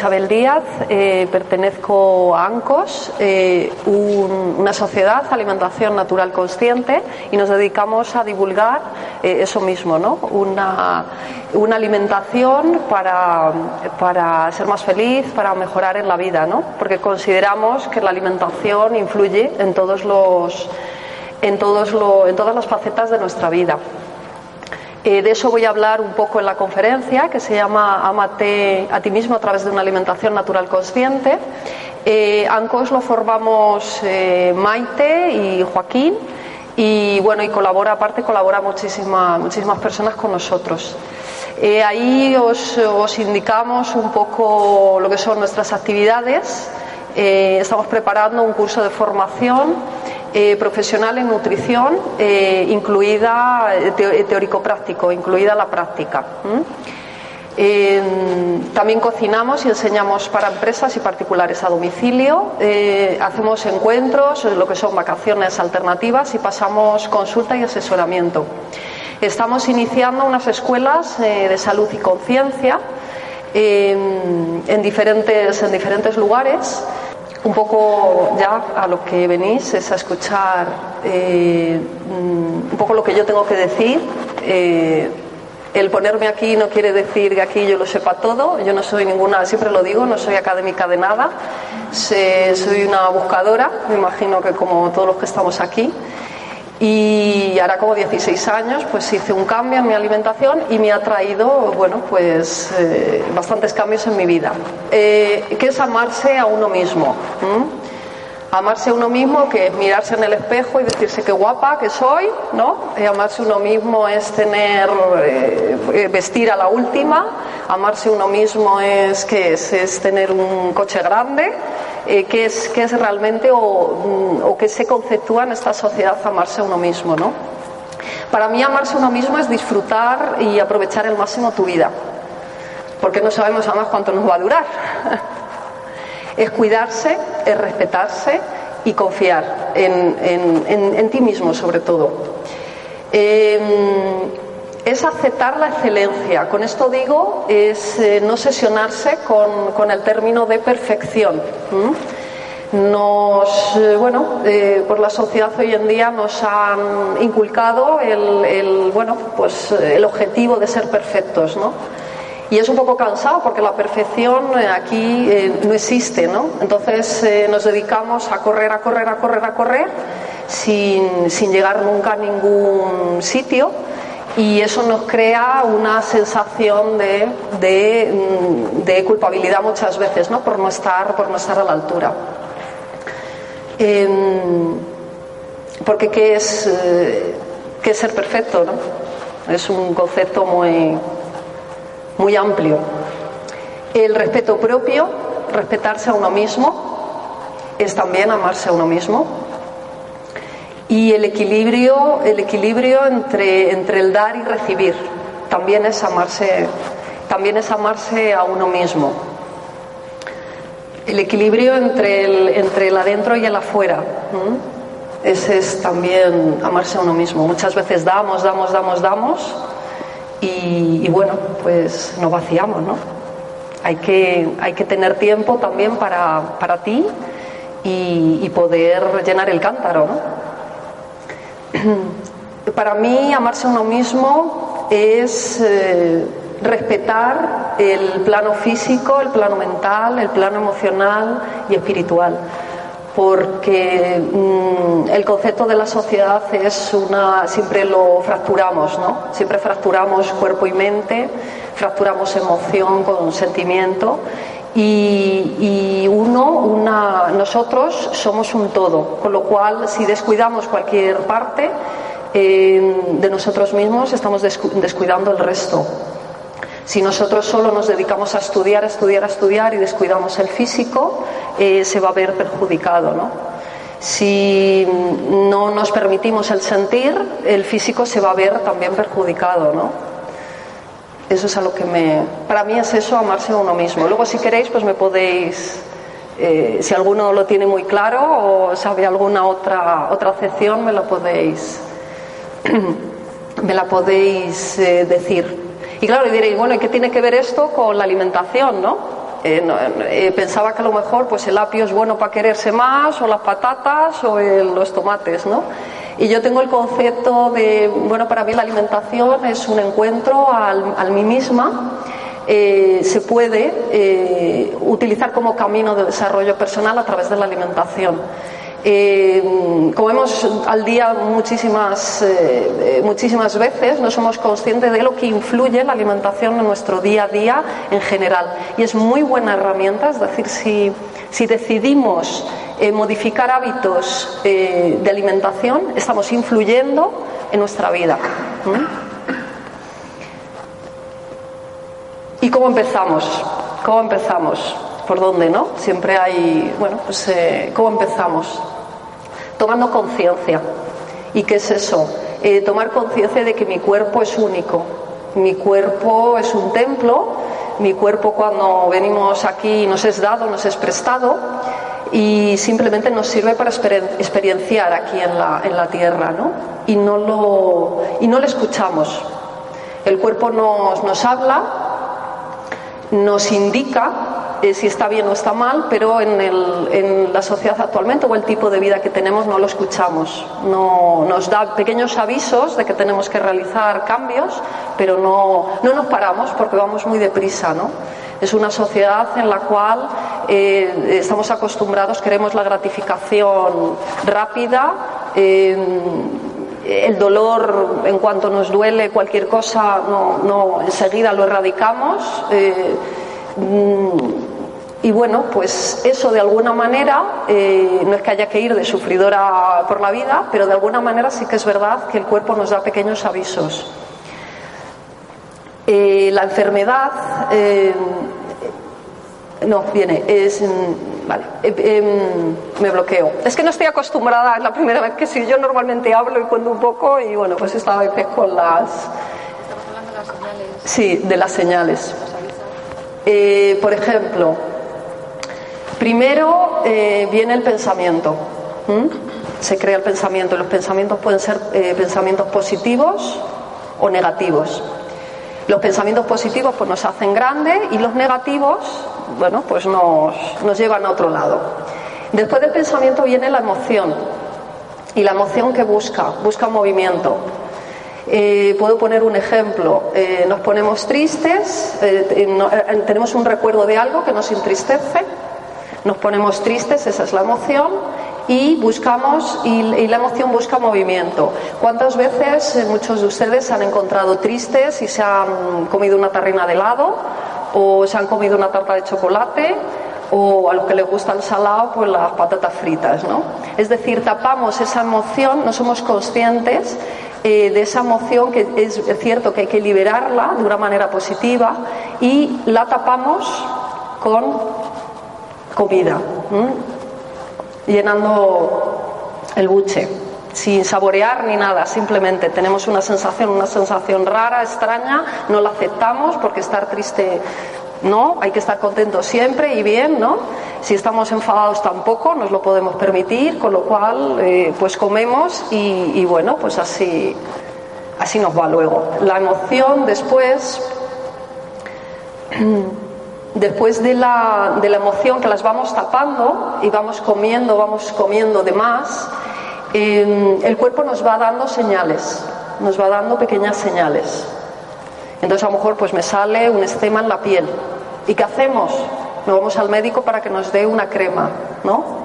Isabel Díaz, eh, pertenezco a ANCOS, eh, un- una sociedad alimentación natural consciente y nos dedicamos a divulgar eh, eso mismo, ¿no? una, una alimentación para, para ser más feliz, para mejorar en la vida, ¿no? porque consideramos que la alimentación influye en, todos los, en, todos lo- en todas las facetas de nuestra vida. Eh, de eso voy a hablar un poco en la conferencia que se llama Amate a ti mismo a través de una alimentación natural consciente. Eh, ANCOS lo formamos eh, Maite y Joaquín y bueno y colabora aparte colabora muchísima- muchísimas personas con nosotros. Eh, ahí os, os indicamos un poco lo que son nuestras actividades. Estamos preparando un curso de formación eh, profesional en nutrición, eh, incluida eh, teórico-práctico, incluida la práctica. también cocinamos y enseñamos para empresas y particulares a domicilio. Hacemos encuentros, lo que son vacaciones alternativas y pasamos consulta y asesoramiento. Estamos iniciando unas escuelas de salud y conciencia en, diferentes, en diferentes lugares. Un poco ya a lo que venís es a escuchar eh, mm, un poco lo que yo tengo que decir. Eh, el ponerme aquí no quiere decir que aquí yo lo sepa todo. Yo no soy ninguna, siempre lo digo, no soy académica de nada. Soy una buscadora, me imagino que como todos los que estamos aquí. Y ahora como 16 años pues hice un cambio en mi alimentación y me ha traído, bueno, pues eh, bastantes cambios en mi vida. Eh, ¿Qué es amarse a uno mismo? Amarse uno mismo, que es mirarse en el espejo y decirse qué guapa que soy, ¿no? Eh, amarse uno mismo es tener, eh, eh, vestir a la última. Amarse uno mismo es que es, tener un coche grande. Eh, ¿qué, es, qué es realmente o, mm, o qué se conceptúa en esta sociedad amarse uno mismo, ¿no? Para mí amarse uno mismo es disfrutar y aprovechar al máximo tu vida, porque no sabemos además cuánto nos va a durar. es cuidarse, es respetarse y confiar en, en- en- ti mismo sobre todo. Eh, es aceptar la excelencia. Con esto digo, es eh, no sesionarse con, con el término de perfección. Nos, eh, bueno, eh, por la sociedad hoy en día nos han inculcado el, el, bueno, pues, el objetivo de ser perfectos, ¿no? Y es un poco cansado porque la perfección eh, aquí eh, no existe, ¿no? Entonces eh, nos dedicamos a correr, a correr, a correr, a correr sin, sin llegar nunca a ningún sitio y eso nos crea una sensación de, de, mm, de culpabilidad muchas veces, ¿no? Por no estar, por no estar a la altura. Em, porque ¿qué es, qué es ser perfecto? ¿no? Es un concepto muy, muy amplio. El respeto propio, respetarse a uno mismo, es también amarse a uno mismo. Y el equilibrio, el equilibrio entre, entre el dar y recibir, también es amarse, también es amarse a uno mismo. El equilibrio entre el, entre el adentro y el afuera. Ese es también amarse a uno mismo. Muchas veces damos, damos, damos, damos y, bueno, pues nos vaciamos, ¿no? Hay que, hay que tener tiempo también para, para ti y, y poder llenar el cántaro, ¿no? Para mí, amarse a uno mismo es eh, respetar el plano físico, el plano mental, el plano emocional y espiritual. Porque mm, el concepto de la sociedad es una, siempre lo fracturamos, ¿no? Siempre fracturamos cuerpo y mente, fracturamos emoción con sentimiento y, uno, una, nosotros somos un todo, con lo cual si descuidamos cualquier parte eh, de nosotros mismos estamos descuidando el resto. Si nosotros solo nos dedicamos a estudiar, a estudiar, a estudiar y descuidamos el físico, eh, se va a ver perjudicado, ¿no? Si no nos permitimos el sentir, el físico se va a ver también perjudicado, ¿no? Eso es a lo que me... Para mí es eso, amarse a uno mismo. Luego, si queréis, pues me podéis... Eh, si alguno lo tiene muy claro o sabe alguna otra, otra acepción, me la podéis, me la podéis eh, decir. Y claro, y diréis, bueno, ¿y qué tiene que ver esto con la alimentación, no? Eh, eh, pensaba que a lo mejor pues el apio es bueno para quererse más, o las patatas, o los tomates, ¿no? Y yo tengo el concepto de, bueno, para mí la alimentación es un encuentro al, mí misma. Eh, se puede utilizar como camino de desarrollo personal a través de la alimentación. Eh, comemos al día muchísimas, eh, eh, muchísimas veces, no somos conscientes de lo que influye la alimentación en nuestro día a día en general. Y es muy buena herramienta, es decir, si, si decidimos modificar hábitos de alimentación, estamos influyendo en nuestra vida. ¿Y cómo empezamos? ¿Cómo empezamos? Por dónde, ¿no? Siempre hay, bueno, pues eh, ¿cómo empezamos? Tomando conciencia. ¿Y qué es eso? Eh, tomar conciencia de que mi cuerpo es único. Mi cuerpo es un templo, mi cuerpo cuando venimos aquí nos es dado, nos es prestado y simplemente nos sirve para experienciar aquí en la, en la tierra, ¿no? Y no lo, y no lo escuchamos. El cuerpo nos, nos habla, nos indica eh, si está bien o está mal, pero en, el, en, la sociedad actualmente o el tipo de vida que tenemos no lo escuchamos. No, nos da pequeños avisos de que tenemos que realizar cambios, pero no, no nos paramos porque vamos muy deprisa. ¿no? Es una sociedad en la cual eh, estamos acostumbrados, queremos la gratificación rápida. el dolor, en cuanto nos duele cualquier cosa, no, no enseguida lo erradicamos. Eh, mm, y bueno, pues eso de alguna manera, eh, no es que haya que ir de sufridora por la vida, pero de alguna manera sí que es verdad que el cuerpo nos da pequeños avisos. Eh, la enfermedad, eh, no, viene, es. Mm, vale, em, me bloqueo. Es que no estoy acostumbrada, es la primera vez que sí, yo normalmente hablo y cuento un poco y bueno, pues esta vez con las. Estamos hablando de las señales. Sí, de las señales. por ejemplo, Primero eh, viene el pensamiento. Se crea el pensamiento. Los pensamientos pueden ser eh, pensamientos positivos o negativos. Los pensamientos positivos pues nos hacen grandes y los negativos, bueno, pues nos, llevan a otro lado. Después del pensamiento viene la emoción. Y la emoción que busca, busca movimiento. Eh, puedo poner un ejemplo. nos ponemos tristes, tenemos un recuerdo de algo que nos entristece nos ponemos tristes, esa es la emoción, y buscamos, y, la emoción busca movimiento. ¿Cuántas veces eh, muchos de ustedes han encontrado tristes y se han comido una tarrina de helado, o se han comido una tarta de chocolate, o a los que les gusta el salado, pues las patatas fritas, ¿no? Es decir, tapamos esa emoción, no somos conscientes eh, de esa emoción que es cierto que hay que liberarla de una manera positiva y la tapamos con comida, llenando el buche, sin saborear ni nada, simplemente tenemos una sensación, una sensación rara, extraña, no la aceptamos porque estar triste no, hay que estar contentos siempre y bien, ¿no? Si estamos enfadados tampoco nos lo podemos permitir, con lo cual eh, pues comemos y, y, bueno, pues así, así nos va luego. La emoción después después de la, de la, emoción que las vamos tapando y vamos comiendo, vamos comiendo de más, em, el cuerpo nos va dando señales, nos va dando pequeñas señales. Entonces a lo mejor pues me sale un estema en la piel. ¿Y qué hacemos? Nos vamos al médico para que nos dé una crema, ¿no?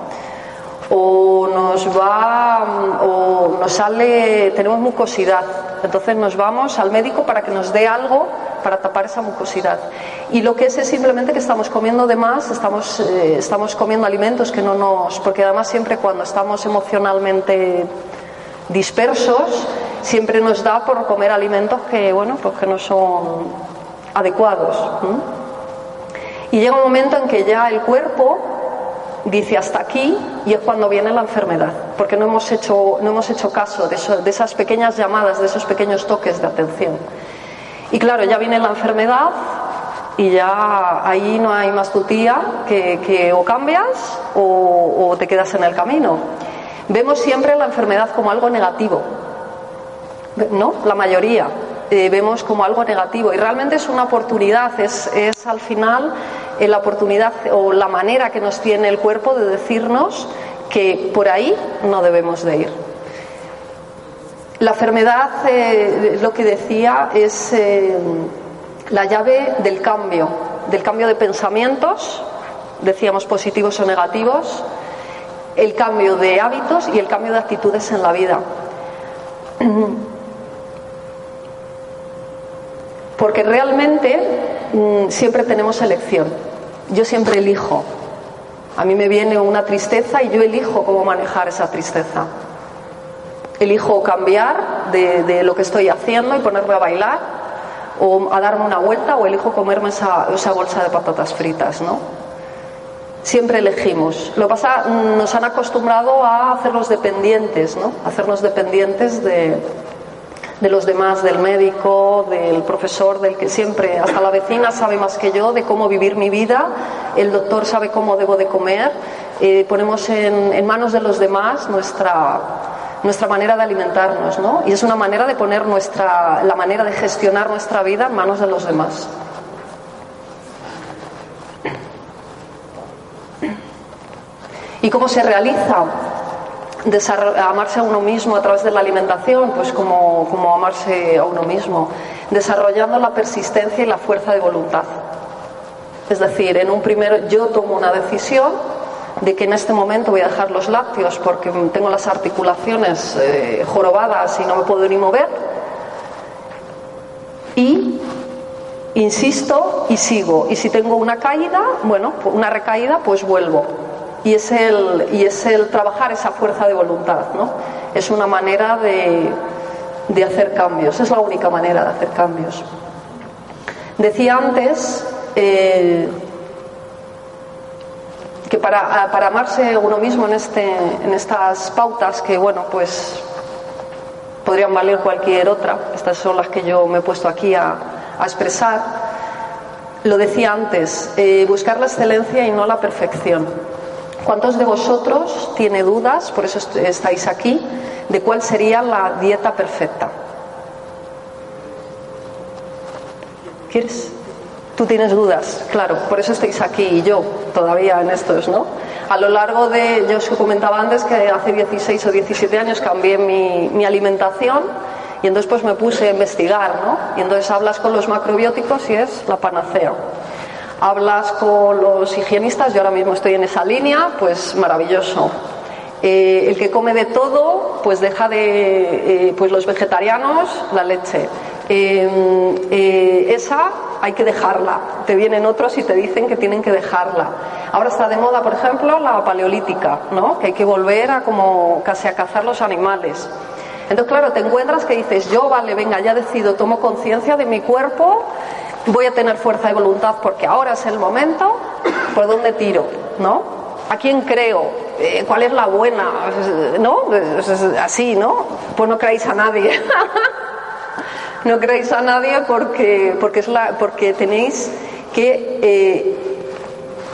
O nos va o nos sale tenemos mucosidad. Entonces nos vamos al médico para que nos dé algo para tapar esa mucosidad. Y lo que es es simplemente que estamos comiendo de más estamos eh, estamos comiendo alimentos que no nos porque además siempre cuando estamos emocionalmente dispersos siempre nos da por comer alimentos que bueno pues que no son adecuados y llega un momento en que ya el cuerpo dice hasta aquí y es cuando viene la enfermedad, porque no hemos hecho, no hemos hecho caso de, esas pequeñas llamadas, de esos pequeños toques de atención. Y claro, ya viene la enfermedad y ya ahí no hay más tutía que, que o cambias o, o te quedas en el camino. Vemos siempre la enfermedad como algo negativo, ¿no? La mayoría. Eh, vemos como algo negativo y realmente es una oportunidad, es, es al final eh, la oportunidad o la manera que nos tiene el cuerpo de decirnos que por ahí no debemos de ir. La enfermedad, eh, lo que decía, es la llave del cambio, del cambio de pensamientos, decíamos positivos o negativos, el cambio de hábitos y el cambio de actitudes en la vida. Porque realmente mm, siempre tenemos elección. Yo siempre elijo. A mí me viene una tristeza y yo elijo cómo manejar esa tristeza. Elijo cambiar de, lo que estoy haciendo y ponerme a bailar o a darme una vuelta o elijo comerme esa, esa bolsa de patatas fritas, ¿no? Siempre elegimos. Lo pasa, mm, nos han acostumbrado a hacernos dependientes, ¿no? Hacernos dependientes de, de los demás, del médico, del profesor, del que siempre, hasta la vecina sabe más que yo de cómo vivir mi vida, el doctor sabe cómo debo de comer, eh, ponemos en, manos de los demás nuestra, nuestra manera de alimentarnos, ¿no? Y es una manera de poner nuestra, la manera de gestionar nuestra vida en manos de los demás. ¿Y cómo se realiza? Amarse a uno mismo a través de la alimentación, pues como, como amarse a uno mismo, desarrollando la persistencia y la fuerza de voluntad. Es decir, en un primero yo tomo una decisión de que en este momento voy a dejar los lácteos porque tengo las articulaciones eh, jorobadas y no me puedo ni mover. Y insisto y sigo. Y si tengo una caída, bueno, una recaída, pues vuelvo y es el, trabajar esa fuerza de voluntad, ¿no? Es una manera de, hacer cambios, es la única manera de hacer cambios. Decía antes eh, que para, amarse uno mismo en, este, en estas pautas, que bueno, pues podrían valer cualquier otra, estas son las que yo me he puesto aquí a, a expresar, lo decía antes, eh, buscar la excelencia y no la perfección. ¿Cuántos de vosotros tiene dudas, por eso estáis aquí, de cuál sería la dieta perfecta? ¿Quieres? Tú tienes dudas, claro, por eso estáis aquí y yo todavía en estos, ¿no? A lo largo de, yo os comentaba antes que hace 16 o 17 años cambié mi, alimentación y entonces pues me puse a investigar, ¿no? Y entonces hablas con los macrobióticos y es la panacea hablas con los higienistas, yo ahora mismo estoy en esa línea, pues maravilloso. Eh, el que come de todo, pues deja de, eh, pues los vegetarianos, la leche. Eh, esa hay que dejarla. Te vienen otros y te dicen que tienen que dejarla. Ahora está de moda, por ejemplo, la paleolítica, ¿no? Que hay que volver a como casi a cazar los animales. Entonces, claro, te encuentras que dices, yo, vale, venga, ya decido, tomo conciencia de mi cuerpo, voy a tener fuerza de voluntad porque ahora es el momento, ¿por dónde tiro? ¿No? ¿A quién creo? Eh, ¿Cuál es la buena? ¿No? Así, ¿no? Pues no creáis a nadie. no creáis a nadie porque, porque, es la, porque tenéis que eh,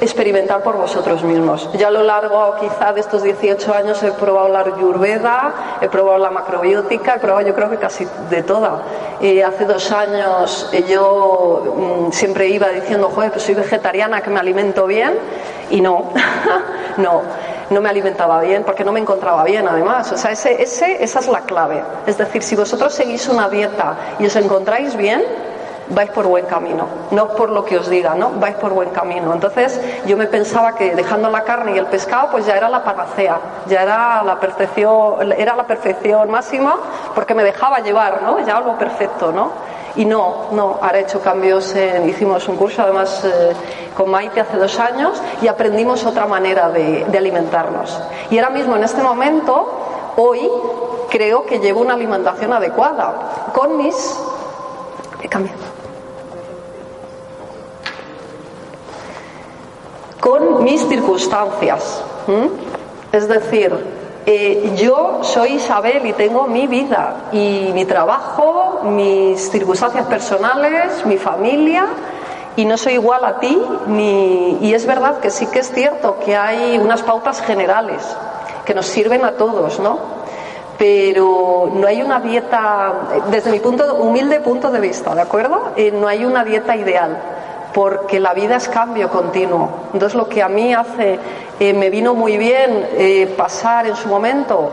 experimentar por vosotros mismos. Ya a lo largo quizá de estos 18 años he probado la ayurveda, he probado la macrobiótica, he probado yo creo que casi de toda. Y hace dos años eh, yo mm, siempre iba diciendo, joder, pues soy vegetariana, que me alimento bien, y no, no, no me alimentaba bien porque no me encontraba bien además. O sea, ese, ese, esa es la clave. Es decir, si vosotros seguís una dieta y os encontráis bien, vais por buen camino, no por lo que os diga, ¿no? Vais por buen camino. Entonces yo me pensaba que dejando la carne y el pescado pues ya era la panacea, ya era la perfección, era la perfección máxima porque me dejaba llevar, ¿no? Ya algo perfecto, ¿no? Y no, no, ahora he hecho cambios, hicimos un curso además eh, con Maite hace dos años y aprendimos otra manera de, de alimentarnos. Y ahora mismo en este momento, hoy, creo que llevo una alimentación adecuada con mis... Cambio. con mis circunstancias. Es decir, eh, yo soy Isabel y tengo mi vida y mi trabajo, mis circunstancias personales, mi familia y no soy igual a ti ni y es verdad que sí que es cierto que hay unas pautas generales que nos sirven a todos, ¿no? Pero no hay una dieta, desde mi punto humilde punto de vista, ¿de acuerdo? Eh, no hay una dieta ideal porque la vida es cambio continuo. Entonces lo que a mí hace, eh, me vino muy bien eh, pasar en su momento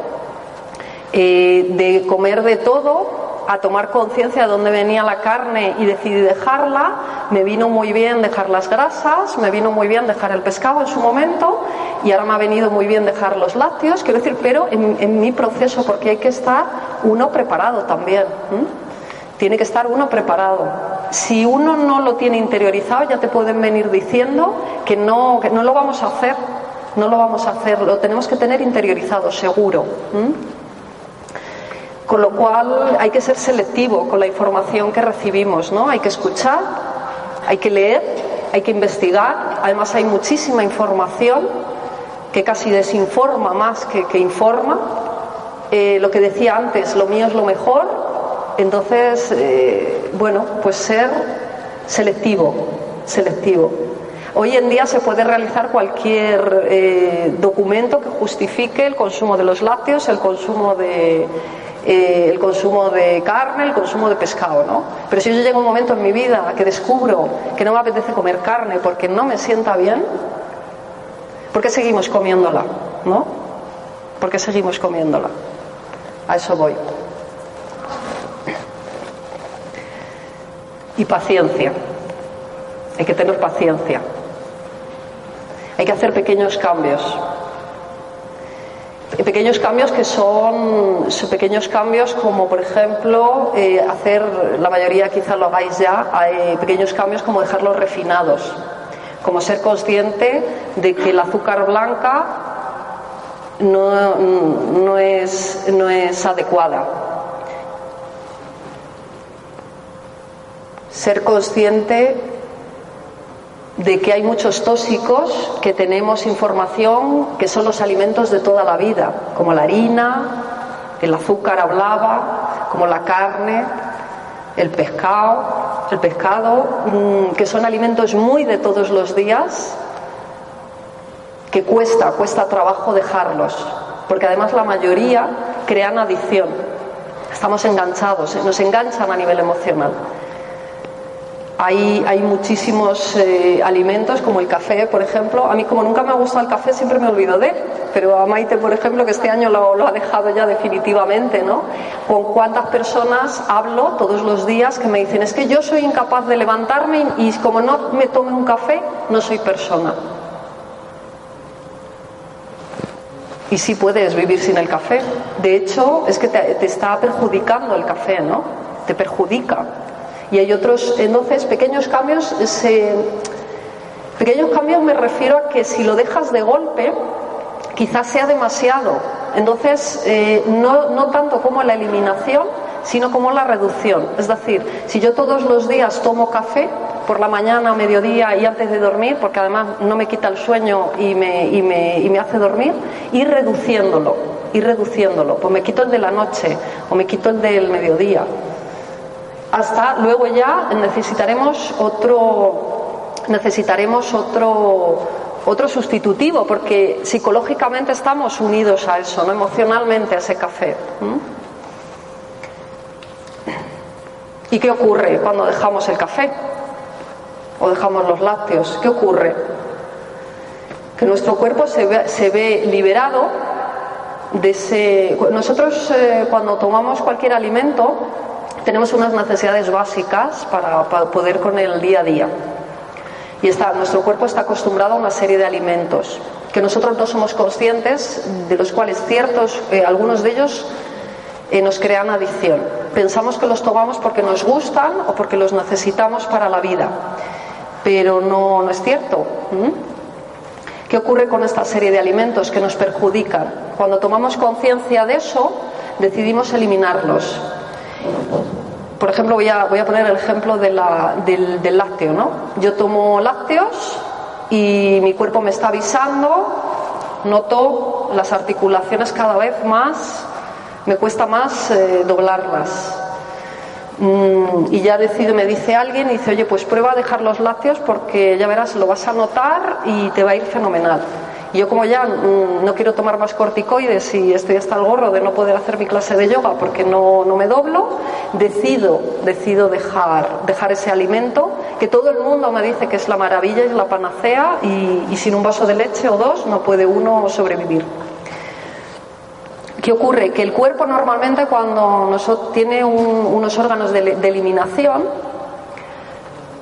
eh, de comer de todo a tomar conciencia de dónde venía la carne y decidí dejarla, me vino muy bien dejar las grasas, me vino muy bien dejar el pescado en su momento y ahora me ha venido muy bien dejar los lácteos, quiero decir, pero en, mi proceso, porque hay que estar uno preparado también. Tiene que estar uno preparado. Si uno no lo tiene interiorizado, ya te pueden venir diciendo que no, que no lo vamos a hacer. No lo vamos a hacer, lo tenemos que tener interiorizado, seguro. Con lo cual hay que ser selectivo con la información que recibimos, ¿no? Hay que escuchar, hay que leer, hay que investigar. Además hay muchísima información que casi desinforma más que, informa. Eh, lo que decía antes, lo mío es lo mejor, entonces, eh, bueno, pues ser selectivo, selectivo. Hoy en día se puede realizar cualquier eh, documento que justifique el consumo de los lácteos, el consumo de, eh, el consumo de carne, el consumo de pescado, ¿no? Pero si yo llego un momento en mi vida que descubro que no me apetece comer carne porque no me sienta bien, ¿por qué seguimos comiéndola? ¿No? ¿Por qué seguimos comiéndola? A eso voy. Y paciencia. Hay que tener paciencia. Hay que hacer pequeños cambios. Pequeños cambios que son, pequeños cambios como por ejemplo eh, hacer, la mayoría quizá lo hagáis ya, hay pequeños cambios como dejarlos refinados, como ser consciente de que el azúcar blanca no, no, es, no es adecuada, ser consciente de que hay muchos tóxicos que tenemos información que son los alimentos de toda la vida, como la harina, el azúcar hablaba, como la carne, el pescado, el pescado, mm, que son alimentos muy de todos los días, que cuesta, cuesta trabajo dejarlos, porque además la mayoría crean adicción. Estamos enganchados, nos enganchan a nivel emocional. Hay, hay muchísimos eh, alimentos, como el café, por ejemplo. A mí, como nunca me ha gustado el café, siempre me olvido de él. Pero a Maite, por ejemplo, que este año lo, lo, ha dejado ya definitivamente, ¿no? Con cuántas personas hablo todos los días que me dicen, es que yo soy incapaz de levantarme y como no me tome un café, no soy persona. Y sí puedes vivir sin el café. De hecho, es que te, te está perjudicando el café, ¿no? Te perjudica. Y hay otros, entonces, pequeños cambios, pequeños cambios me refiero a que si lo dejas de golpe, quizás sea demasiado. Entonces, eh, no, no tanto como la eliminación, sino como la reducción. Es decir, si yo todos los días tomo café, por la mañana, mediodía y antes de dormir, porque además no me quita el sueño y me, y me, y me hace dormir, ir reduciéndolo, ir reduciéndolo. Pues me quito el de la noche o me quito el del mediodía hasta luego ya necesitaremos otro necesitaremos otro otro sustitutivo porque psicológicamente estamos unidos a eso, no emocionalmente a ese café. ¿Y qué ocurre cuando dejamos el café o dejamos los lácteos? ¿Qué ocurre? Que nuestro cuerpo se ve, se ve liberado de ese. Nosotros, eh, cuando tomamos cualquier alimento, tenemos unas necesidades básicas para, poder con el día a día. Y está, nuestro cuerpo está acostumbrado a una serie de alimentos que nosotros no somos conscientes, de los cuales ciertos, eh, algunos de ellos eh, nos crean adicción. Pensamos que los tomamos porque nos gustan o porque los necesitamos para la vida, pero no, no es cierto. ¿Qué ocurre con esta serie de alimentos que nos perjudican? Cuando tomamos conciencia de eso, decidimos eliminarlos. Por ejemplo, voy a, voy a poner el ejemplo del, del lácteo. ¿no? Yo tomo lácteos y mi cuerpo me está avisando, noto las articulaciones cada vez más, me cuesta más eh, doblarlas. Mm, y ya decido, me dice alguien, dice, oye, pues prueba a dejar los lácteos porque ya verás, lo vas a notar y te va a ir fenomenal. Yo como ya mm, no quiero tomar más corticoides y estoy hasta el gorro de no poder hacer mi clase de yoga porque no, no me doblo, decido, decido dejar, dejar ese alimento que todo el mundo me dice que es la maravilla y la panacea y, y sin un vaso de leche o dos no puede uno sobrevivir. ¿Qué ocurre? Que el cuerpo normalmente cuando tiene unos órganos de, eliminación,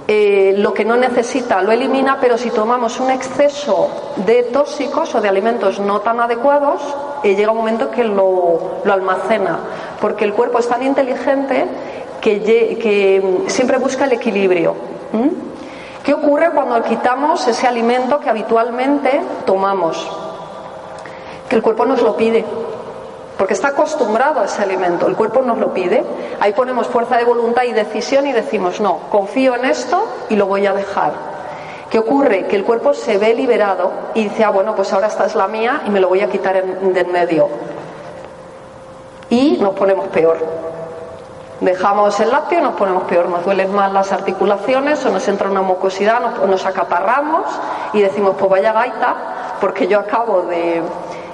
eh, lo que no necesita lo elimina, pero si tomamos un exceso de tóxicos o de alimentos no tan adecuados, eh, llega un momento que lo, almacena, porque el cuerpo es tan inteligente que, siempre busca el equilibrio. ¿Qué ocurre cuando quitamos ese alimento que habitualmente tomamos? Que el cuerpo nos lo pide porque está acostumbrado a ese alimento, el cuerpo nos lo pide, ahí ponemos fuerza de voluntad y decisión y decimos, no, confío en esto y lo voy a dejar. ¿Qué ocurre? Que el cuerpo se ve liberado y dice, ah, bueno, pues ahora esta es la mía y me lo voy a quitar en, de en medio. Y nos ponemos peor. Dejamos el lácteo y nos ponemos peor, nos duelen más las articulaciones o nos entra una mucosidad, nos, nos acaparramos y decimos, pues vaya gaita, porque yo acabo de,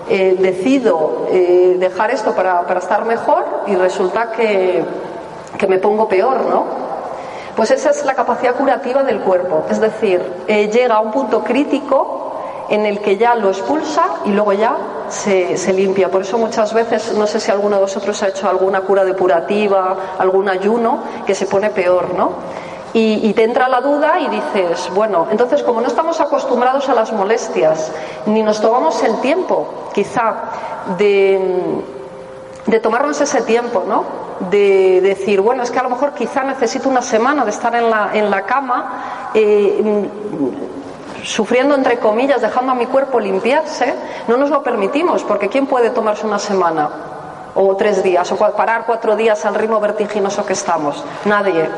eh, decido eh, dejar esto para, estar mejor y resulta que, me pongo peor, ¿no? Pues esa es la capacidad curativa del cuerpo, es decir, eh, llega a un punto crítico en el que ya lo expulsa y luego ya se, se, limpia. Por eso muchas veces, no sé si alguno de vosotros ha hecho alguna cura depurativa, algún ayuno, que se pone peor, ¿no? Y, te entra la duda y dices, bueno, entonces como no estamos acostumbrados a las molestias, ni nos tomamos el tiempo, quizá, de, de tomarnos ese tiempo, ¿no? De, decir, bueno, es que a lo mejor quizá necesito una semana de estar en la, en la cama, eh, sufriendo entre comillas, dejando a mi cuerpo limpiarse, no nos lo permitimos, porque ¿quién puede tomarse una semana? O tres días, o parar cuatro días al ritmo vertiginoso que estamos. Nadie.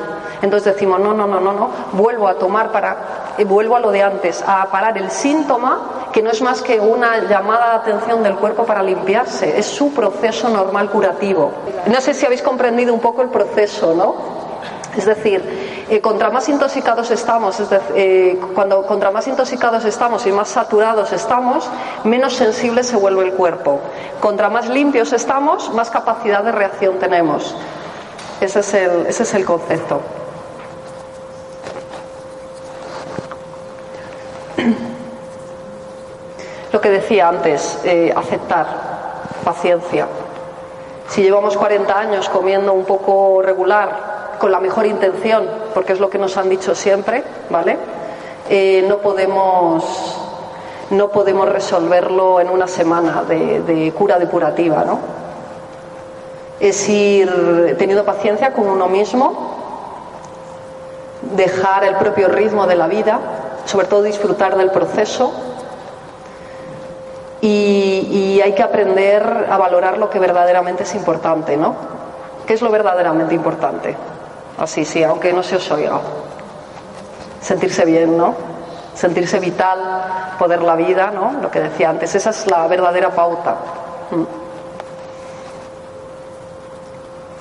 Entonces decimos, no, no, no, no, no, vuelvo a tomar para, eh, vuelvo a lo de antes, a parar el síntoma, que no es más que una llamada de atención del cuerpo para limpiarse, es su proceso normal curativo. No sé si habéis comprendido un poco el proceso, ¿no? Es decir, eh, contra más intoxicados estamos, es decir, eh, cuando contra más intoxicados estamos y más saturados estamos, menos sensible se vuelve el cuerpo. Contra más limpios estamos, más capacidad de reacción tenemos. Ese es el, ese es el concepto. Decía antes, eh, aceptar, paciencia. Si llevamos 40 años comiendo un poco regular, con la mejor intención, porque es lo que nos han dicho siempre, ¿vale? Eh, no podemos no podemos resolverlo en una semana de, de, cura depurativa, ¿no? Es ir teniendo paciencia con uno mismo, dejar el propio ritmo de la vida, sobre todo disfrutar del proceso y, hay que aprender a valorar lo que verdaderamente es importante, ¿no? ¿Qué es lo verdaderamente importante? Así, sí, aunque no se os oiga. Sentirse bien, ¿no? Sentirse vital, poder la vida, ¿no? Lo que decía antes, esa es la verdadera pauta. Mm.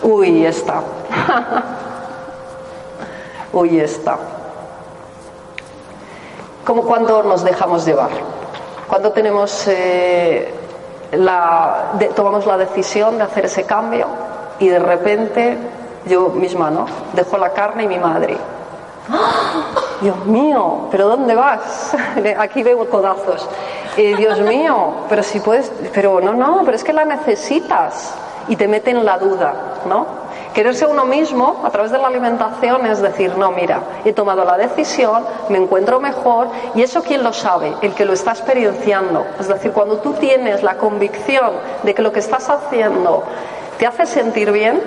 Uy, esta. Uy, esta. Como cuando nos dejamos llevar. Cuando tenemos eh, la, tomamos la decisión de hacer ese cambio y de repente yo misma, ¿no? Dejo la carne y mi madre. ¡Ah! Dios mío, ¿pero dónde vas? Aquí veo codazos. Dios mío, pero si puedes, pero no, no, pero es que la necesitas y te meten la duda, ¿no? Quererse uno mismo a través de la alimentación es decir, no, mira, he tomado la decisión, me encuentro mejor y eso quién lo sabe, el que lo está experienciando. Es decir, cuando tú tienes la convicción de que lo que estás haciendo te hace sentir bien,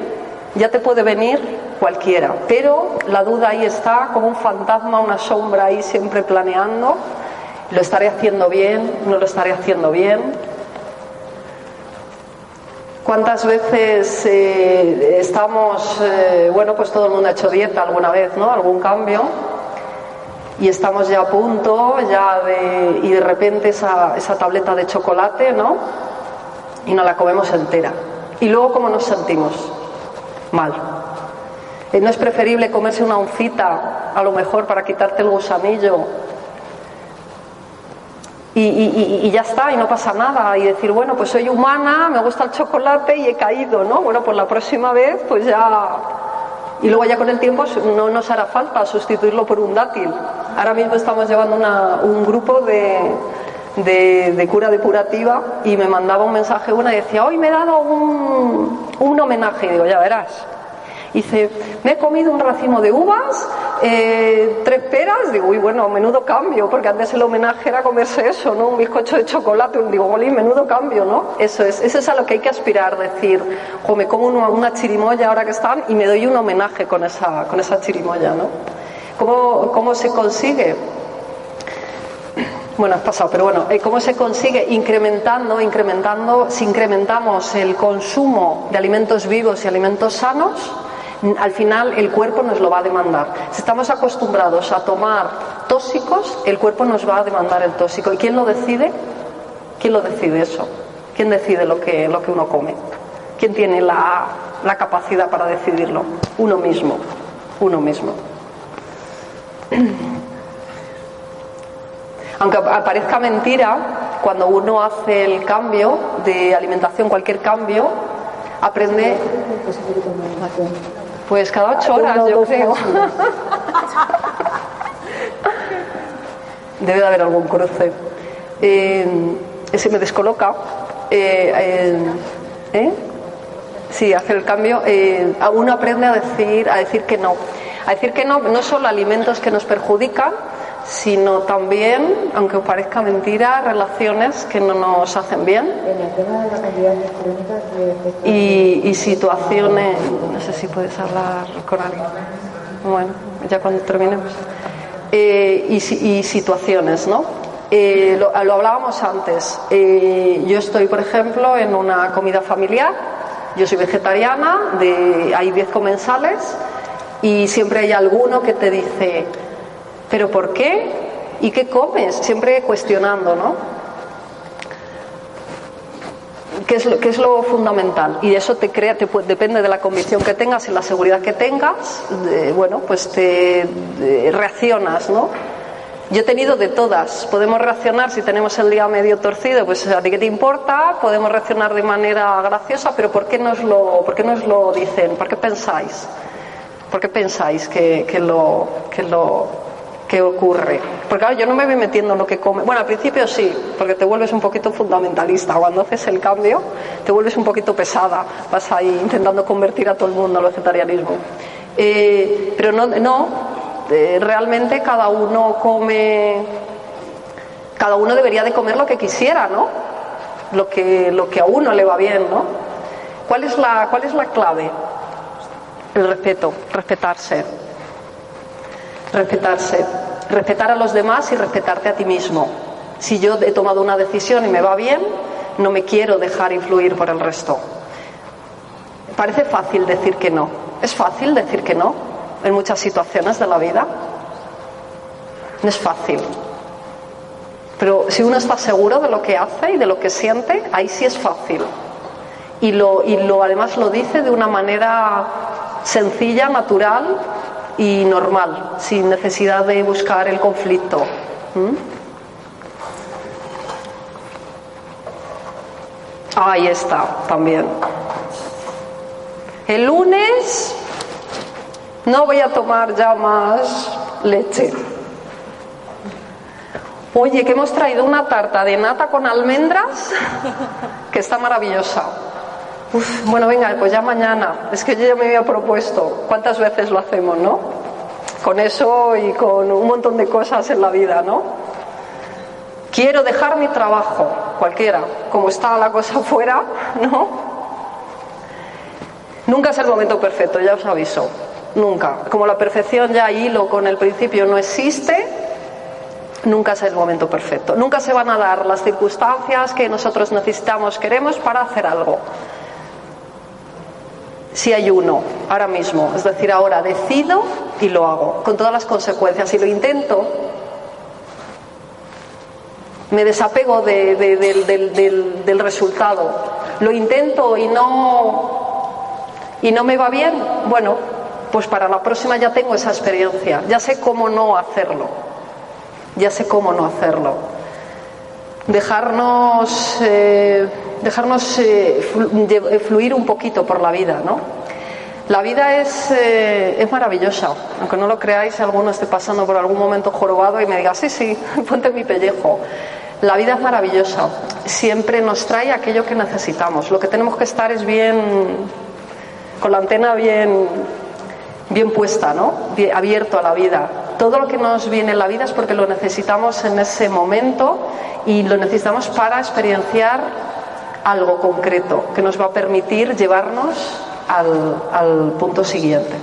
ya te puede venir cualquiera. Pero la duda ahí está como un fantasma, una sombra ahí siempre planeando. ¿Lo estaré haciendo bien? ¿No lo estaré haciendo bien? ¿Cuántas veces eh, estamos, eh, bueno, pues todo el mundo ha hecho dieta alguna vez, ¿no? Algún cambio. Y estamos ya a punto, ya de, y de repente esa, esa tableta de chocolate, ¿no? Y nos la comemos entera. Y luego, ¿cómo nos sentimos? Mal. Eh, ¿No es preferible comerse una oncita, a lo mejor, para quitarte el gusanillo y, ya está, y no pasa nada. Y decir, bueno, pues soy humana, me gusta el chocolate y he caído, ¿no? Bueno, pues la próxima vez, pues ya. Y luego ya con el tiempo no nos hará falta sustituirlo por un dátil. Ahora mismo estamos llevando un grupo de, de, cura depurativa y me mandaba un mensaje una y decía, hoy me he dado un, un homenaje. Digo, ya verás. Dice, me he comido un racimo de uvas, eh, tres peras. Digo, uy, bueno, menudo cambio, porque antes el homenaje era comerse eso, ¿no? Un bizcocho de chocolate. Digo, golín, menudo cambio, ¿no? Eso es, eso es a lo que hay que aspirar, decir, o me como una, chirimoya ahora que están y me doy un homenaje con esa, con esa chirimoya, ¿no? ¿Cómo, cómo se consigue? Bueno, has pasado, pero bueno, eh, ¿cómo se consigue? Incrementando, incrementando, si incrementamos el consumo de alimentos vivos y alimentos sanos, al final el cuerpo nos lo va a demandar. Si estamos acostumbrados a tomar tóxicos, el cuerpo nos va a demandar el tóxico. ¿Y quién lo decide? ¿Quién lo decide eso? ¿Quién decide lo que, lo que uno come? ¿Quién tiene la, la capacidad para decidirlo? Uno mismo. Uno mismo. Aunque parezca mentira, cuando uno hace el cambio de alimentación, cualquier cambio, aprende pues cada ocho horas, yo creo. Debe de haber algún cruce. Eh, ese me descoloca. Eh, eh, sí, hacer el cambio. uno aprende a decir, a decir que no. A decir que no, no solo alimentos que nos perjudican, sino también, aunque parezca mentira, relaciones que no nos hacen bien. Y, situaciones, no sé si puedes hablar con alguien. Bueno, ya cuando terminemos. Eh, y, situaciones, ¿no? Eh, lo, hablábamos antes. Eh, yo estoy, por ejemplo, en una comida familiar. Yo soy vegetariana, de, hay 10 comensales y siempre hay alguno que te dice, ¿Pero por qué? ¿Y qué comes? Siempre cuestionando, ¿no? ¿Qué es, lo, es lo fundamental? Y eso te crea, te, depende de la convicción que tengas y la seguridad que tengas, bueno, pues te reaccionas, ¿no? Yo he tenido de todas. Podemos reaccionar si tenemos el día medio torcido, pues a ti qué te importa. Podemos reaccionar de manera graciosa, pero ¿por qué nos lo, por qué nos lo dicen? ¿Por qué pensáis? ¿Por qué pensáis que, que lo, que lo qué ocurre. Porque yo no me voy metiendo en lo que come. Bueno, al principio sí, porque te vuelves un poquito fundamentalista. Cuando haces el cambio, te vuelves un poquito pesada. Vas ahí intentando convertir a todo el mundo al vegetarianismo. Eh, pero no, no eh, realmente cada uno come. Cada uno debería de comer lo que quisiera, ¿no? Lo que, lo que a uno le va bien, ¿no? ¿Cuál es la, cuál es la clave? El respeto, respetarse respetarse, respetar a los demás y respetarte a ti mismo. Si yo he tomado una decisión y me va bien, no me quiero dejar influir por el resto. Parece fácil decir que no. Es fácil decir que no en muchas situaciones de la vida. No es fácil. Pero si uno está seguro de lo que hace y de lo que siente, ahí sí es fácil. Y lo, y lo además lo dice de una manera sencilla, natural y normal, sin necesidad de buscar el conflicto. Ahí está, también. El lunes no voy a tomar ya más leche. Oye, que hemos traído una tarta de nata con almendras que está maravillosa. Bueno, venga, pues ya mañana. Es que yo me había propuesto. ¿Cuántas veces lo hacemos, no? Con eso y con un montón de cosas en la vida, ¿no? Quiero dejar mi trabajo, cualquiera, como está la cosa afuera, ¿no? Nunca es el momento perfecto, ya os aviso. Nunca. Como la perfección ya hilo con el principio no existe, nunca es el momento perfecto. Nunca se van a dar las circunstancias que nosotros necesitamos, queremos para hacer algo. Si hay uno, ahora mismo, es decir, ahora decido y lo hago, con todas las consecuencias. Si lo intento, me desapego del, resultado. Lo intento y no, y no me va bien, bueno, pues para la próxima ya tengo esa experiencia, ya sé cómo no hacerlo, ya sé cómo no hacerlo. Dejarnos, eh, dejarnos eh, fluir un poquito por la vida, ¿no? La vida es, eh, es maravillosa, aunque no lo creáis, alguno esté pasando por algún momento jorobado y me diga, sí, sí, ponte mi pellejo. La vida es maravillosa, siempre nos trae aquello que necesitamos. Lo que tenemos que estar es bien, con la antena bien, bien puesta, ¿no? abierto a la vida. Todo lo que nos viene en la vida es porque lo necesitamos en ese momento y lo necesitamos para experienciar algo concreto que nos va a permitir llevarnos al, punto siguiente.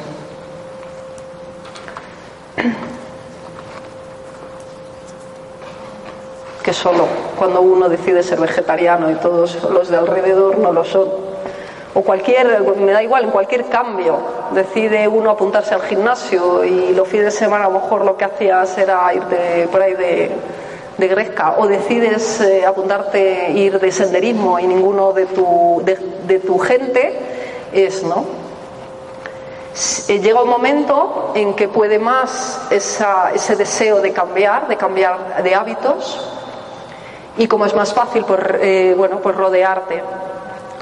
Que solo cuando uno decide ser vegetariano y todos los de alrededor no lo son. O cualquier, me da igual, en cualquier cambio, decide uno apuntarse al gimnasio y los fines de semana a lo mejor lo que hacías era ir por ahí de, de Gresca o decides eh, apuntarte ir de senderismo y ninguno de tu, de tu gente es, ¿no? Eh, llega un momento en que puede más ese deseo de cambiar, de cambiar de hábitos, y como es más fácil, por, eh, bueno, pues rodearte,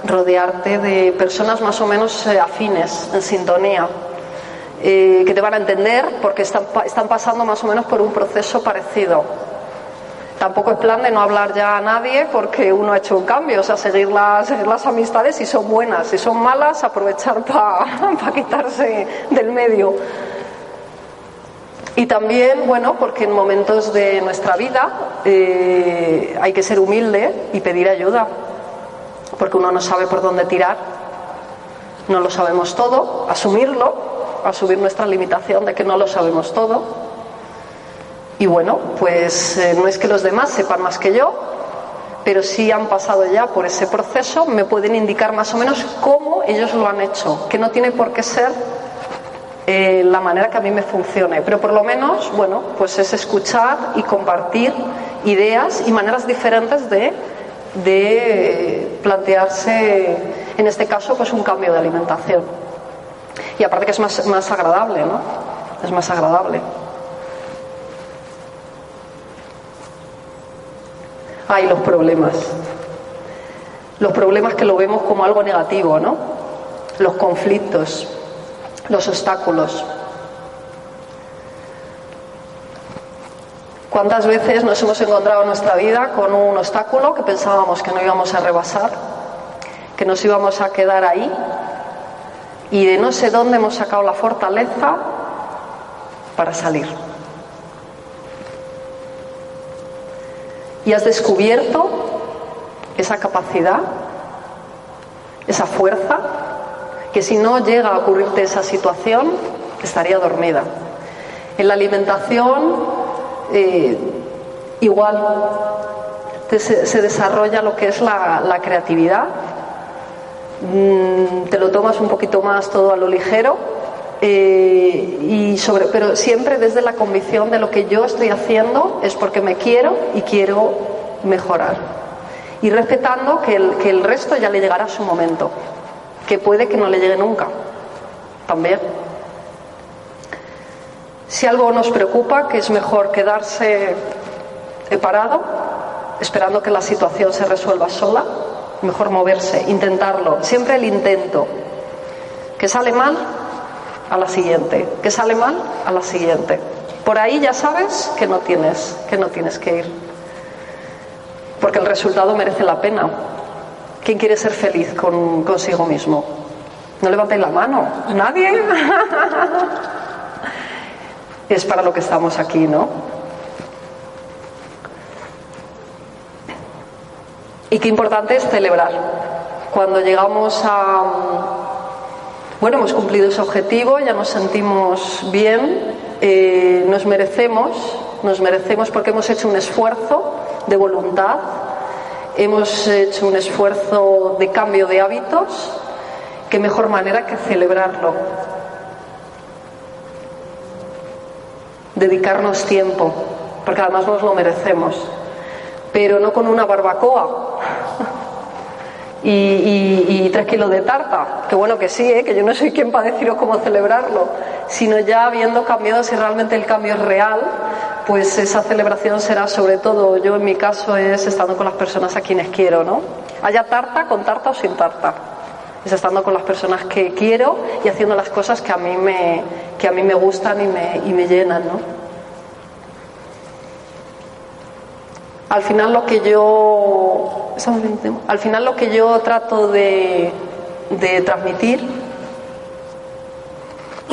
rodearte de personas más o menos eh, afines, en sintonía, que te van a entender porque están, están pasando más o menos por un proceso parecido tampoco es plan de no hablar ya a nadie porque uno ha hecho un cambio, o sea, seguir las, las amistades si son buenas, si son malas, aprovechar para quitarse del medio. Y también, bueno, porque en momentos de nuestra vida eh, hay que ser humilde y pedir ayuda, porque uno no sabe por dónde tirar, no lo sabemos todo, asumirlo, asumir nuestra limitación de que no lo sabemos todo y bueno, pues eh, no es que los demás sepan más que yo, pero si han pasado ya por ese proceso, me pueden indicar más o menos cómo ellos lo han hecho, que no tiene por qué ser eh, la manera que a mí me funcione, pero por lo menos, bueno, pues es escuchar y compartir ideas y maneras diferentes de, de plantearse, en este caso, pues un cambio de alimentación. Y aparte que es más, más agradable, ¿no? Es más agradable. Hay los problemas. Los problemas que lo vemos como algo negativo, ¿no? Los conflictos, los obstáculos. ¿Cuántas veces nos hemos encontrado en nuestra vida con un obstáculo que pensábamos que no íbamos a rebasar, que nos íbamos a quedar ahí y de no sé dónde hemos sacado la fortaleza para salir? Y has descubierto esa capacidad, esa fuerza, que si no llega a ocurrirte esa situación, estaría dormida. En la alimentación, eh, igual se, desarrolla lo que es la, creatividad, mm, te lo tomas un poquito más todo a lo ligero eh, y sobre, pero siempre desde la convicción de lo que yo estoy haciendo es porque me quiero y quiero mejorar. Y respetando que el, que el resto ya le llegará a su momento, que puede que no le llegue nunca, también. Si algo nos preocupa, que es mejor quedarse parado, esperando que la situación se resuelva sola, mejor moverse, intentarlo, siempre el intento. Que sale mal, a la siguiente, que sale mal, a la siguiente. Por ahí ya sabes que no tienes, que no tienes que ir. Porque el resultado merece la pena. ¿Quién quiere ser feliz con, consigo mismo? No levantéis la mano. ¿Nadie? es para lo que estamos aquí, ¿no? Y qué importante es celebrar. Cuando llegamos a... Bueno, hemos cumplido ese objetivo, ya nos sentimos bien, eh, nos merecemos, nos merecemos porque hemos hecho un esfuerzo de voluntad, hemos hecho un esfuerzo de cambio de hábitos, qué mejor manera que celebrarlo. Dedicarnos tiempo, porque además nos lo merecemos, pero no con una barbacoa. Y, tres kilos de tarta, que bueno que sí, ¿eh? que yo no soy quien para deciros cómo celebrarlo, sino ya habiendo cambiado si realmente el cambio es real, pues esa celebración será sobre todo, yo en mi caso es estando con las personas a quienes quiero, ¿no? Haya tarta, con tarta o sin tarta. Es estando con las personas que quiero y haciendo las cosas que a mí me, que a mí me gustan y me, y me llenan, ¿no? Al final lo que yo al final lo que yo trato de, transmitir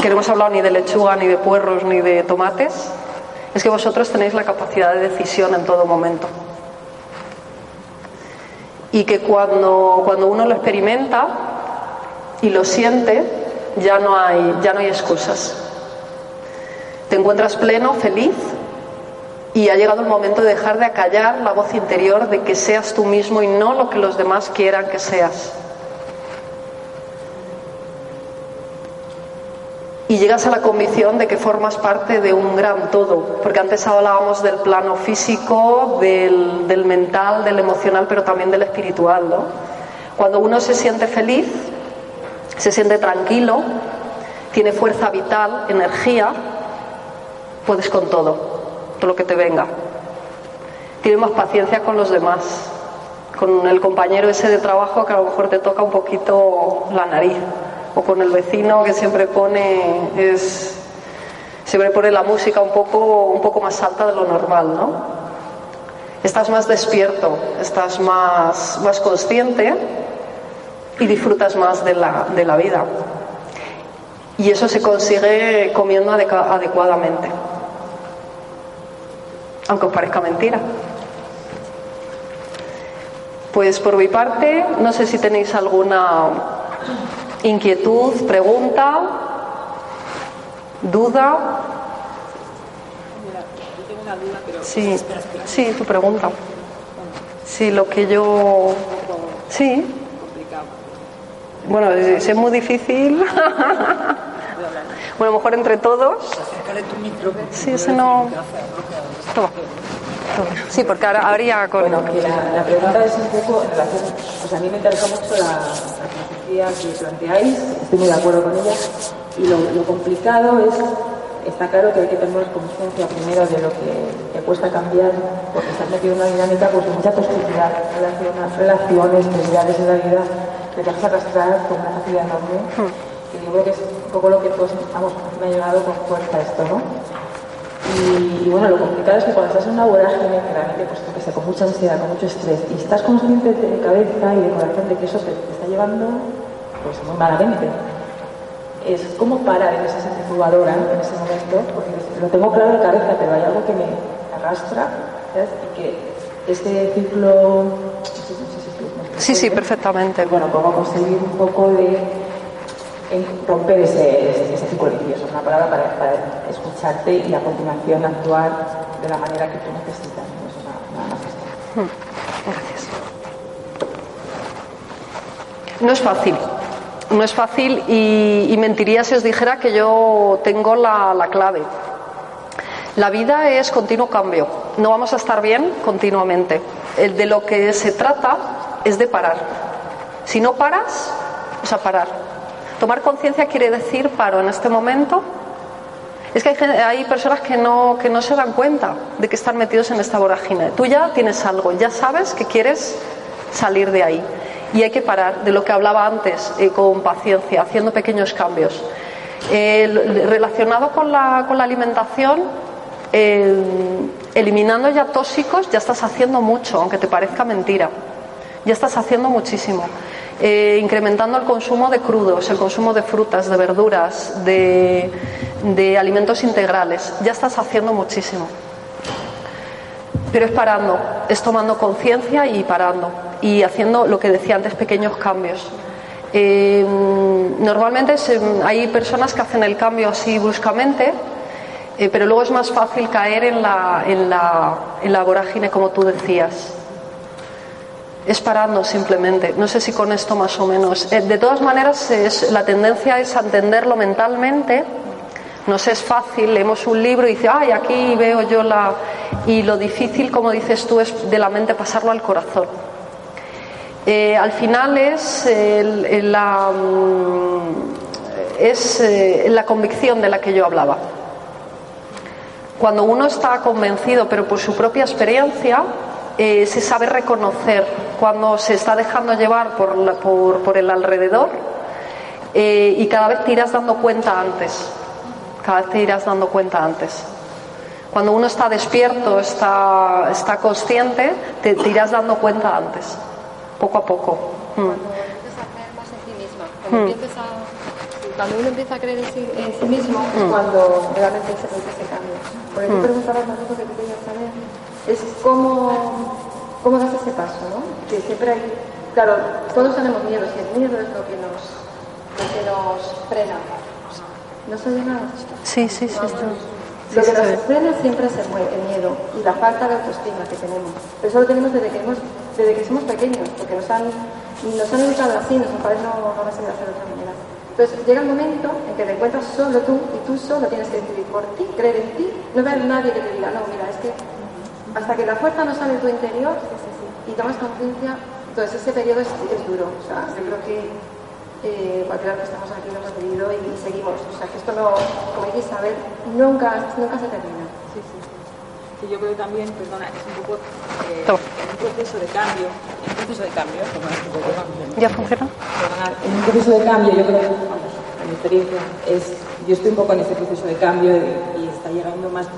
que no hemos hablado ni de lechuga, ni de puerros, ni de tomates, es que vosotros tenéis la capacidad de decisión en todo momento. Y que cuando, cuando uno lo experimenta y lo siente, ya no, hay, ya no hay excusas. Te encuentras pleno, feliz, y ha llegado el momento de dejar de acallar la voz interior de que seas tú mismo y no lo que los demás quieran que seas. y llegas a la convicción de que formas parte de un gran todo, porque antes hablábamos del plano físico, del, mental, del emocional, pero también del espiritual. ¿no? Cuando uno se siente feliz, se siente tranquilo, tiene fuerza vital, energía, puedes con todo, todo lo que te venga. Tienes más paciencia con los demás, con el compañero ese de trabajo que a lo mejor te toca un poquito la nariz o con el vecino que siempre pone es siempre pone la música un poco un poco más alta de lo normal, ¿no? Estás más despierto, estás más, más consciente y disfrutas más de la, de la vida. Y eso se consigue comiendo adecuadamente. Aunque os parezca mentira. Pues por mi parte, no sé si tenéis alguna Inquietud, pregunta, duda. Sí, sí, tu pregunta. Sí, lo que yo. Sí. Bueno, es, muy difícil. bueno, a lo mejor entre todos. Sí, ese no. Sí, porque ahora habría con. Bueno, la, pregunta es un poco en relación. Pues a mí me interesa mucho la que planteáis, estoy muy de acuerdo con ella, y lo, complicado es, está claro que hay que tener conciencia primero de lo que te cuesta cambiar, porque estás metido en una dinámica pues, de mucha toxicidad, relaciones, necesidades de la vida, te dejas arrastrar con una facilidad enorme, hmm. y yo creo que es un poco lo que pues, vamos, me ha llegado con fuerza esto, ¿no? Y, bueno, lo complicado es que cuando estás en una vorágine, que realmente, pues, que sé, con mucha ansiedad, con mucho estrés, y estás consciente de cabeza y de corazón de que eso te está llevando pues muy malamente. Es como parar en esa centrifugadora en ese momento, porque lo tengo claro en la cabeza, pero hay algo que me arrastra, ¿sabes? Y que este ciclo... sí, sí, perfectamente. Bueno, cómo conseguir un poco de romper ese, ese, ciclo vicioso, es una palabra para, escucharte y a continuación actuar de la manera que tú necesitas. ¿no? Que hmm, Gracias. No es fácil no es fácil y, mentiría si os dijera que yo tengo la, clave. La vida es continuo cambio. No vamos a estar bien continuamente. El de lo que se trata es de parar. Si no paras, es a parar. Tomar conciencia quiere decir paro en este momento. Es que hay, personas que no, se dan cuenta de que están metidos en esta vorágine. Tú ya tienes algo, ya sabes que quieres salir de ahí y hay que parar de lo que hablaba antes eh, con paciencia, haciendo pequeños cambios. relacionado con la, con la alimentación, eliminando ya tóxicos ya estás haciendo mucho, aunque te parezca mentira. Ya estás haciendo muchísimo. Eh, incrementando el consumo de crudos, el consumo de frutas, de verduras, de, alimentos integrales. Ya estás haciendo muchísimo. Pero es parando, es tomando conciencia y parando. Y haciendo lo que decía antes, pequeños cambios. Eh, normalmente hay personas que hacen el cambio así bruscamente, eh, pero luego es más fácil caer en la, en, la, en la vorágine, como tú decías. Es parando simplemente. No sé si con esto más o menos. Eh, de todas maneras, la tendencia es entenderlo mentalmente. Nos es fácil, leemos un libro y dice, ay, aquí veo yo la. Y lo difícil, como dices tú, es de la mente pasarlo al corazón. Eh, al final es, la, mm, es eh, la convicción de la que yo hablaba. Cuando uno está convencido, pero por su propia experiencia, eh, se sabe reconocer cuando se está dejando llevar por, por, por el alrededor y cada vez te irás dando cuenta antes. Cada vez te irás dando cuenta antes. Cuando uno está despierto, está, está consciente, te, te irás dando cuenta antes poco a poco. Cuando empiezas a creer más en ti misma, cuando, empiezas a, cuando uno empieza a creer en sí, en sí mismo, es cuando realmente se produce ese cambio. Por eso preguntaba más lo que tú querías saber, es cómo, cómo das ese paso, ¿no? Que siempre hay, claro, todos tenemos miedo, si el miedo es lo que nos, lo que nos frena. ¿No se nada? Sí, sí, sí. Lo que nos frena siempre es el miedo y la falta de autoestima que tenemos. Pero eso lo tenemos desde que, hemos, desde que somos pequeños, porque nos han, nos han educado así, nuestros padres no, no nos han a hacer de otra manera. Entonces llega el momento en que te encuentras solo tú y tú solo tienes que decidir por ti, creer en ti, no ver a nadie que te diga, no, mira, es que hasta que la fuerza no sale de tu interior y tomas conciencia, entonces ese periodo es, es duro. O sea, yo creo que eh, cualquiera que estamos aquí lo hemos vivido y, seguimos. O sea, que esto no, como dice Isabel, nunca, nunca se termina. Sí, sí. Sí, yo creo también, perdona, es un poco eh, en un proceso de cambio, en un proceso de cambio, como es ¿Ya funciona? en un proceso de cambio, yo creo, vamos, en mi experiencia, es, yo estoy un poco en ese proceso de cambio y, y está llegando más,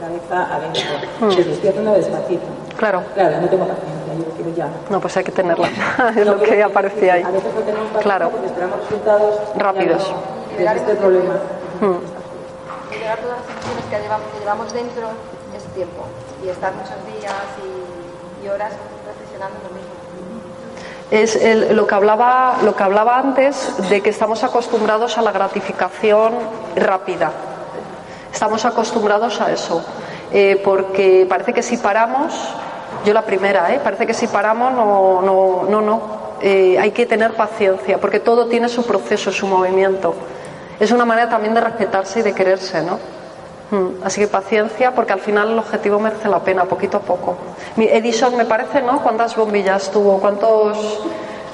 cabeza adentro. Mm. Lo estoy haciendo despacito. Claro. Claro, no tengo paciencia, yo quiero ya. No, pues hay que tenerla. es lo que aparece ahí. A veces no tenemos paciencia Claro. porque esperamos resultados Rápidos. De este problema. Mm. Liberar todas las emociones que llevamos, que llevamos dentro es tiempo. Y estar muchos días y, y horas reflexionando lo mismo. Es el- lo, que hablaba, lo que hablaba antes de que estamos acostumbrados a la gratificación rápida. Estamos acostumbrados a eso. Eh, porque parece que si paramos, yo la primera, ¿eh? parece que si paramos, no, no, no. no. Eh, hay que tener paciencia, porque todo tiene su proceso, su movimiento. Es una manera también de respetarse y de quererse, ¿no? Mm, Así que paciencia, porque al final el objetivo merece la pena, poquito a poco. Edison, me parece, ¿no? ¿Cuántas bombillas tuvo? ¿Cuántos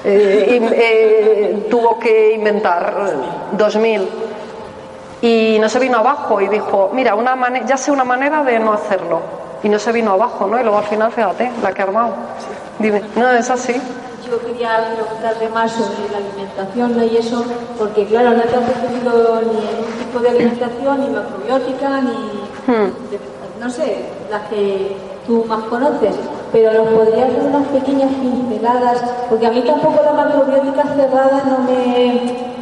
eh, tuvo que inventar? Dos mil. Y no se vino abajo y dijo, mira, una ya sé una manera de no hacerlo. Y no se vino abajo, ¿no? Y luego al final, fíjate, la que ha armado. Dime, no, es así. Yo quería preguntarle más sobre la alimentación ¿no? y eso, porque claro, no te has referido ni un tipo de alimentación, ni macrobiótica, ni, de- no sé, las que tú más conoces, pero nos podrías dar unas pequeñas pinceladas, porque a mí tampoco la macrobiótica cerrada no me,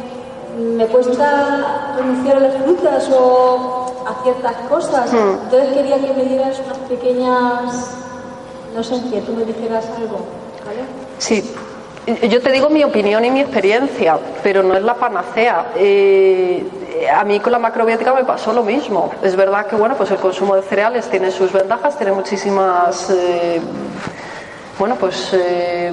me cuesta renunciar a las frutas o a ciertas cosas, entonces quería que me dieras unas pequeñas, no sé, que tú me dijeras algo, ¿vale? Sí, yo te digo mi opinión y mi experiencia, pero no es la panacea. Eh, a mí con la macrobiótica me pasó lo mismo. Es verdad que bueno, pues el consumo de cereales tiene sus ventajas, tiene muchísimas eh, bueno, pues eh,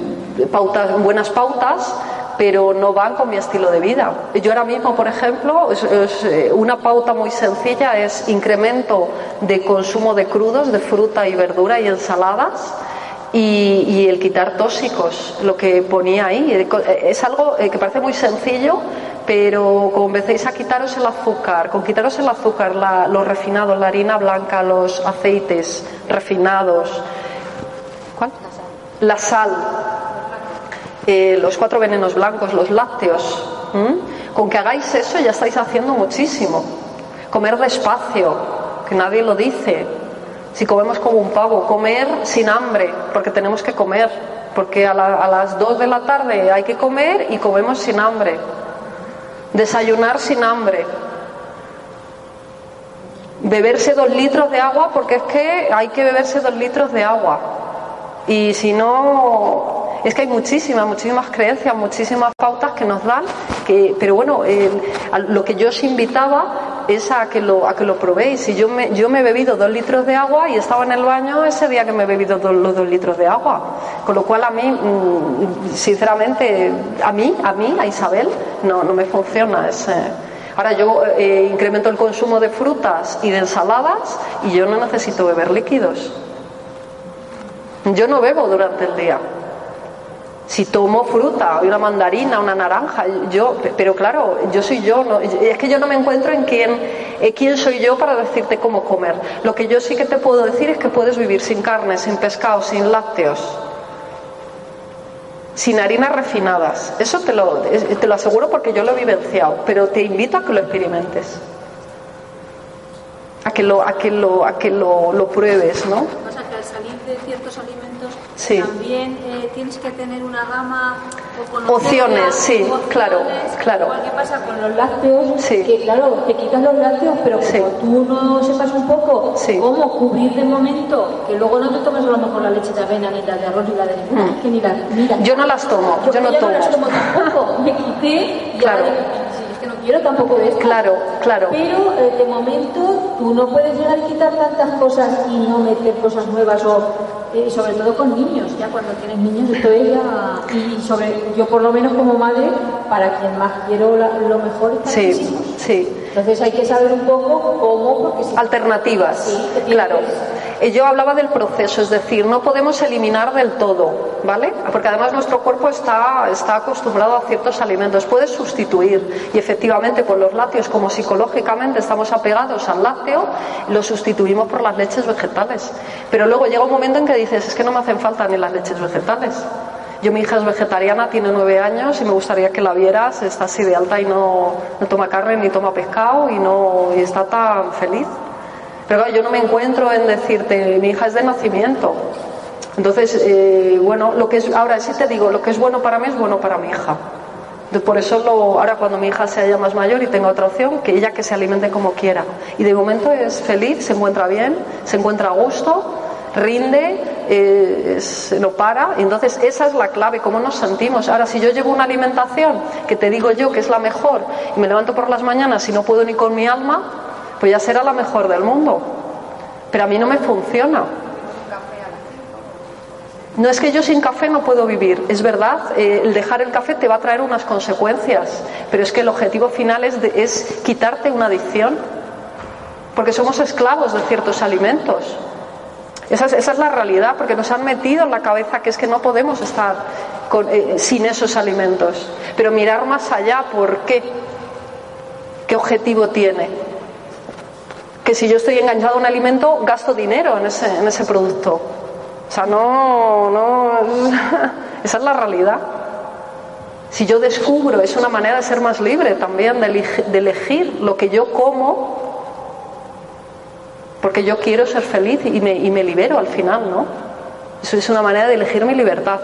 pautas, buenas pautas, pero no van con mi estilo de vida. Yo ahora mismo, por ejemplo, es- es, eh, una pauta muy sencilla es incremento de consumo de crudos, de fruta y verdura y ensaladas. Y, y el quitar tóxicos, lo que ponía ahí, eh, eh, es algo que parece muy sencillo, pero como empecéis a quitaros el azúcar, con quitaros el azúcar, la- los refinados, la harina blanca, los aceites refinados, ¿cuál? La sal, eh, los cuatro venenos blancos, los lácteos. Con que hagáis eso ya estáis haciendo muchísimo. Comer despacio, que nadie lo dice. Si comemos como un pavo, comer sin hambre, porque tenemos que comer. porque a, a las 2 de la tarde hay que comer y comemos sin hambre. Desayunar sin hambre. Beberse dos litros de agua porque es que hay que beberse dos litros de agua. Y si no, es que hay muchísimas, muchísimas creencias, muchísimas pautas que nos dan, que, pero bueno, lo que yo os invitaba es a que lo, a que lo probéis. Y yo me, yo me he bebido dos litros de agua y estaba en el baño ese día que me he bebido los dos litros de agua. Con lo cual a mí, mm, sinceramente, a mí, a mí, a Isabel, no, no me funciona ese. Ahora yo eh, incremento el consumo de frutas y de ensaladas y yo no necesito beber líquidos. Yo no bebo durante el día. Si tomo fruta, una mandarina, una naranja, yo, pero claro, yo soy yo, no, es que yo no me encuentro en quién, eh, quién soy yo para decirte cómo comer. Lo que yo sí que te puedo decir es que puedes vivir sin carne, sin pescado, sin lácteos, sin harinas refinadas. Eso te lo, te lo aseguro porque yo lo he vivenciado, pero te invito a que lo experimentes. A que lo, a que lo, a que lo, lo pruebes, ¿no? que al salir de ciertos alimentos también eh, tienes que tener una gama o opciones, sí, claro, claro. Igual que pasa con los lácteos, que claro, te quitas los lácteos, pero como tú no sepas un poco cómo cubrir de momento, que luego no te tomes a lo mejor la leche de avena, ni la de arroz, ni la de ninguna, mm. que ni la, Yo no las tomo, yo, no tomo. No las tomo tampoco, me quité, claro. es que no quiero tampoco de esto. Claro, claro. Pero eh, de momento tú no puedes llegar a quitar tantas cosas y no meter cosas nuevas o y sobre todo con niños, ya cuando tienes niños, esto es y sobre, yo por lo menos como madre, para quien más quiero lo mejor es sí, sí. Entonces hay que saber un poco cómo, porque Alternativas, claro. Eh, yo hablaba del proceso, es decir, no podemos eliminar del todo, ¿vale? Porque además nuestro cuerpo está, está acostumbrado a ciertos alimentos, puede sustituir y efectivamente por los lácteos, como psicológicamente estamos apegados al lácteo, lo sustituimos por las leches vegetales. Pero luego llega un momento en que dices, es que no me hacen falta ni las leches vegetales. Yo, mi hija es vegetariana, tiene nueve años y me gustaría que la vieras. Está así de alta y no, no toma carne ni toma pescado y, no, y está tan feliz. Pero yo no me encuentro en decirte, mi hija es de nacimiento. Entonces, eh, bueno, lo que es, ahora sí te digo, lo que es bueno para mí es bueno para mi hija. Por eso lo, ahora cuando mi hija sea ya más mayor y tenga otra opción, que ella que se alimente como quiera. Y de momento es feliz, se encuentra bien, se encuentra a gusto, rinde, eh, se lo para. Entonces esa es la clave, cómo nos sentimos. Ahora, si yo llevo una alimentación que te digo yo que es la mejor y me levanto por las mañanas y no puedo ni con mi alma, pues ya será la mejor del mundo. Pero a mí no me funciona. No es que yo sin café no puedo vivir, es verdad, eh, el dejar el café te va a traer unas consecuencias, pero es que el objetivo final es, es quitarte una adicción, porque somos esclavos de ciertos alimentos. Esa es, la realidad, porque nos han metido en la cabeza que es que no podemos estar eh, sin esos alimentos. Pero mirar más allá, ¿por qué? ¿Qué objetivo tiene? Que si yo estoy enganchado a un alimento, gasto dinero en ese, en ese producto. O sea, no, no, esa es la realidad. Si yo descubro, es una manera de ser más libre también, de, elegir lo que yo como, porque yo quiero ser feliz y me, y me libero al final, ¿no? Eso es una manera de elegir mi libertad.